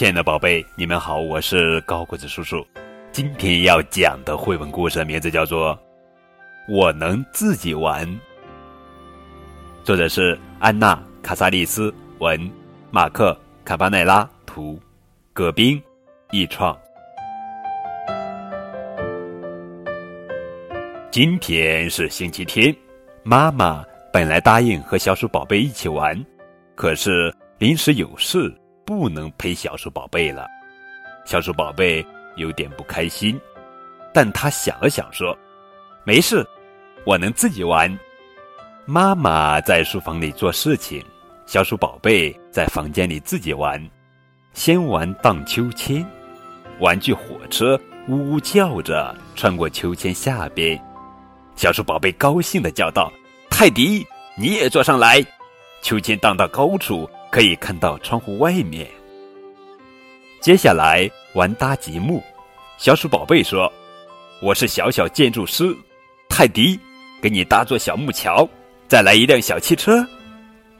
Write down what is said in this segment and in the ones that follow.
亲爱的宝贝，你们好，我是高个子叔叔。今天要讲的绘本故事名字叫做《我能自己玩》，作者是安娜·卡萨利斯文，马克·卡巴奈拉图，葛冰译创。今天是星期天，妈妈本来答应和小鼠宝贝一起玩，可是临时有事。不能陪小鼠宝贝了，小鼠宝贝有点不开心，但他想了想说：“没事，我能自己玩。”妈妈在书房里做事情，小鼠宝贝在房间里自己玩。先玩荡秋千，玩具火车呜呜叫着穿过秋千下边，小鼠宝贝高兴的叫道：“泰迪，你也坐上来！”秋千荡到高处。可以看到窗户外面。接下来玩搭积木，小鼠宝贝说：“我是小小建筑师，泰迪，给你搭座小木桥，再来一辆小汽车。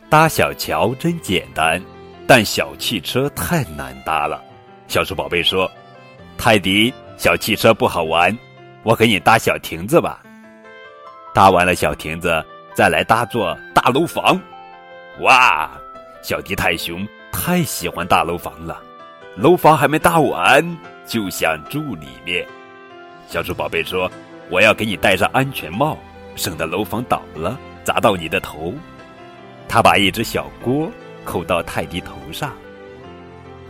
搭小桥真简单，但小汽车太难搭了。”小鼠宝贝说：“泰迪，小汽车不好玩，我给你搭小亭子吧。搭完了小亭子，再来搭座大楼房。哇！”小迪泰熊太喜欢大楼房了，楼房还没搭完就想住里面。小鼠宝贝说：“我要给你戴上安全帽，省得楼房倒了砸到你的头。”他把一只小锅扣到泰迪头上。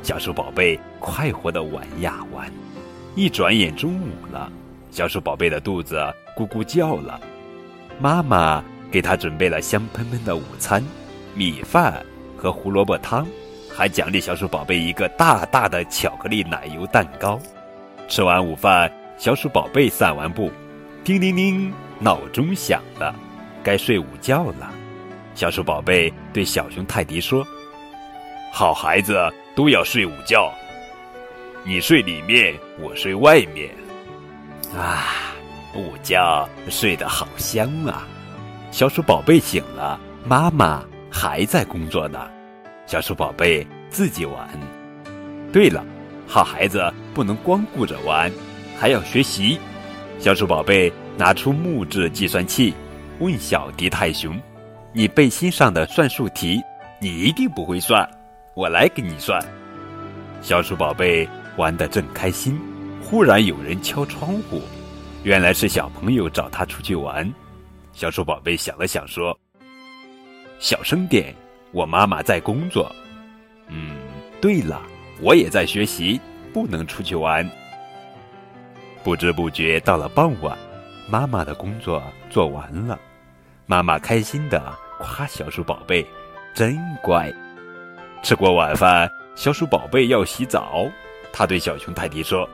小鼠宝贝快活的玩呀玩，一转眼中午了，小鼠宝贝的肚子咕咕叫了。妈妈给他准备了香喷喷的午餐，米饭。和胡萝卜汤，还奖励小鼠宝贝一个大大的巧克力奶油蛋糕。吃完午饭，小鼠宝贝散完步，叮铃铃，闹钟响了，该睡午觉了。小鼠宝贝对小熊泰迪说：“好孩子都要睡午觉，你睡里面，我睡外面。”啊，午觉睡得好香啊！小鼠宝贝醒了，妈妈。还在工作呢，小鼠宝贝自己玩。对了，好孩子不能光顾着玩，还要学习。小鼠宝贝拿出木质计算器，问小迪泰熊：“你背心上的算术题，你一定不会算，我来给你算。”小鼠宝贝玩得正开心，忽然有人敲窗户，原来是小朋友找他出去玩。小鼠宝贝想了想说。小声点，我妈妈在工作。嗯，对了，我也在学习，不能出去玩。不知不觉到了傍晚，妈妈的工作做完了，妈妈开心的夸小鼠宝贝真乖。吃过晚饭，小鼠宝贝要洗澡，他对小熊泰迪说：“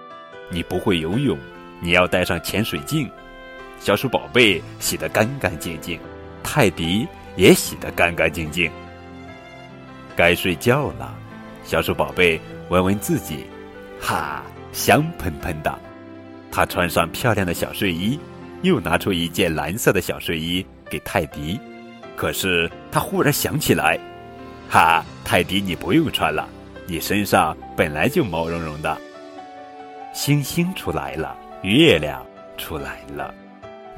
你不会游泳，你要带上潜水镜。”小鼠宝贝洗得干干净净，泰迪。也洗得干干净净。该睡觉了，小鼠宝贝闻闻自己，哈，香喷喷的。他穿上漂亮的小睡衣，又拿出一件蓝色的小睡衣给泰迪。可是他忽然想起来，哈，泰迪你不用穿了，你身上本来就毛茸茸的。星星出来了，月亮出来了，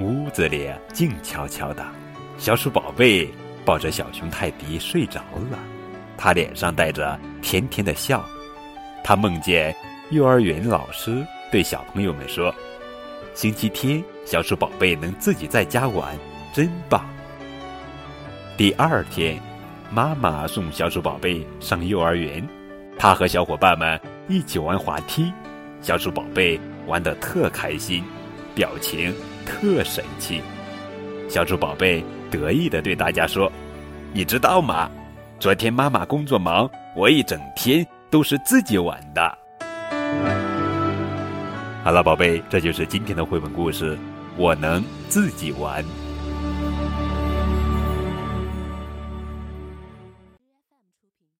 屋子里静悄悄的。小鼠宝贝抱着小熊泰迪睡着了，他脸上带着甜甜的笑。他梦见幼儿园老师对小朋友们说：“星期天，小鼠宝贝能自己在家玩，真棒。”第二天，妈妈送小鼠宝贝上幼儿园，他和小伙伴们一起玩滑梯，小鼠宝贝玩得特开心，表情特神气。小猪宝贝。得意的对大家说：“你知道吗？昨天妈妈工作忙，我一整天都是自己玩的。”好了，宝贝，这就是今天的绘本故事。我能自己玩。